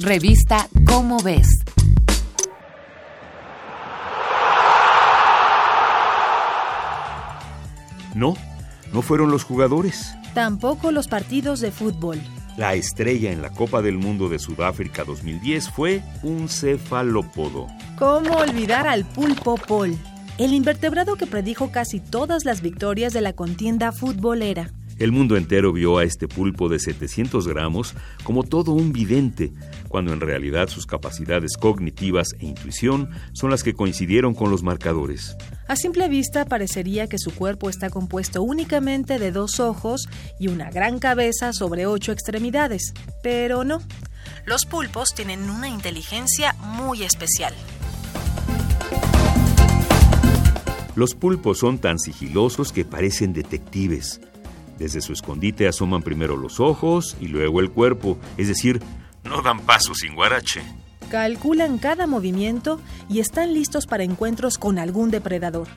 Revista Cómo ves. No, no fueron los jugadores. Tampoco los partidos de fútbol. La estrella en la Copa del Mundo de Sudáfrica 2010 fue un cefalópodo. ¿Cómo olvidar al pulpo Pol? El invertebrado que predijo casi todas las victorias de la contienda futbolera. El mundo entero vio a este pulpo de 700 gramos como todo un vidente, cuando en realidad sus capacidades cognitivas e intuición son las que coincidieron con los marcadores. A simple vista parecería que su cuerpo está compuesto únicamente de dos ojos y una gran cabeza sobre ocho extremidades, pero no. Los pulpos tienen una inteligencia muy especial. Los pulpos son tan sigilosos que parecen detectives. Desde su escondite asoman primero los ojos y luego el cuerpo, es decir, no dan paso sin guarache. Calculan cada movimiento y están listos para encuentros con algún depredador.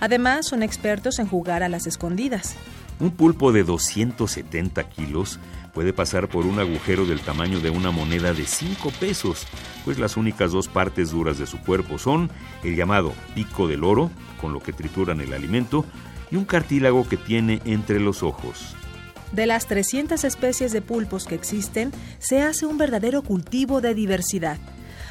Además, son expertos en jugar a las escondidas. Un pulpo de 270 kilos puede pasar por un agujero del tamaño de una moneda de 5 pesos, pues las únicas dos partes duras de su cuerpo son el llamado pico del oro, con lo que trituran el alimento, y un cartílago que tiene entre los ojos. De las 300 especies de pulpos que existen, se hace un verdadero cultivo de diversidad.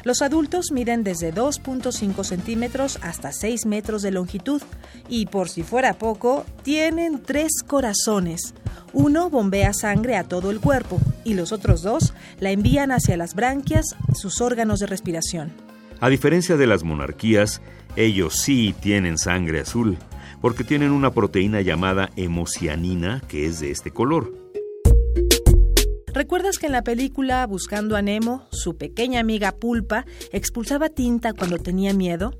Los adultos miden desde 2.5 centímetros hasta 6 metros de longitud y, por si fuera poco, tienen tres corazones. Uno bombea sangre a todo el cuerpo y los otros dos la envían hacia las branquias, sus órganos de respiración. A diferencia de las monarquías, ellos sí tienen sangre azul porque tienen una proteína llamada hemocianina que es de este color. ¿Recuerdas que en la película Buscando a Nemo, su pequeña amiga Pulpa expulsaba tinta cuando tenía miedo?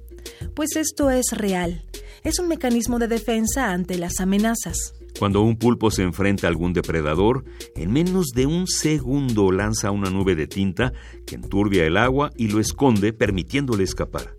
Pues esto es real. Es un mecanismo de defensa ante las amenazas. Cuando un pulpo se enfrenta a algún depredador, en menos de un segundo lanza una nube de tinta que enturbia el agua y lo esconde, permitiéndole escapar.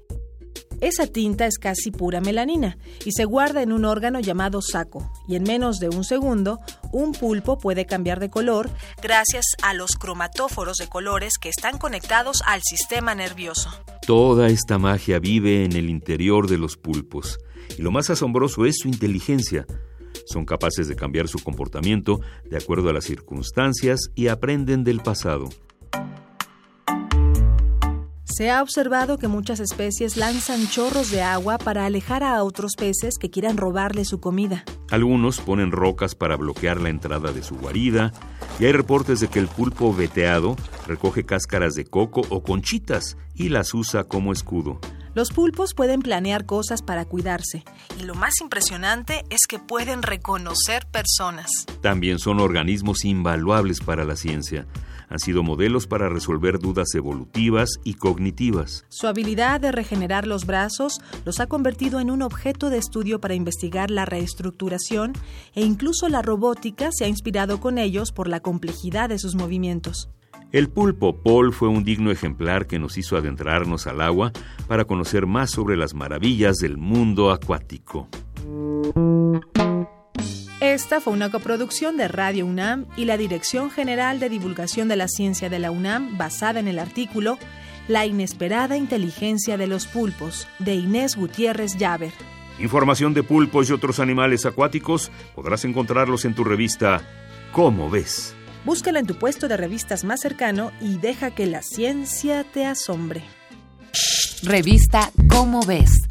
Esa tinta es casi pura melanina y se guarda en un órgano llamado saco, y en menos de un segundo, un pulpo puede cambiar de color gracias a los cromatóforos de colores que están conectados al sistema nervioso. Toda esta magia vive en el interior de los pulpos, y lo más asombroso es su inteligencia. Son capaces de cambiar su comportamiento de acuerdo a las circunstancias y aprenden del pasado. Se ha observado que muchas especies lanzan chorros de agua para alejar a otros peces que quieran robarle su comida. Algunos ponen rocas para bloquear la entrada de su guarida y hay reportes de que el pulpo veteado recoge cáscaras de coco o conchitas y las usa como escudo. Los pulpos pueden planear cosas para cuidarse y lo más impresionante es que pueden reconocer personas. También son organismos invaluables para la ciencia han sido modelos para resolver dudas evolutivas y cognitivas. Su habilidad de regenerar los brazos los ha convertido en un objeto de estudio para investigar la reestructuración e incluso la robótica se ha inspirado con ellos por la complejidad de sus movimientos. El pulpo Paul fue un digno ejemplar que nos hizo adentrarnos al agua para conocer más sobre las maravillas del mundo acuático. Esta fue una coproducción de Radio UNAM y la Dirección General de Divulgación de la Ciencia de la UNAM basada en el artículo La inesperada inteligencia de los pulpos de Inés Gutiérrez Llaver. Información de pulpos y otros animales acuáticos podrás encontrarlos en tu revista ¿Cómo ves? Búscala en tu puesto de revistas más cercano y deja que la ciencia te asombre. Revista ¿Cómo ves?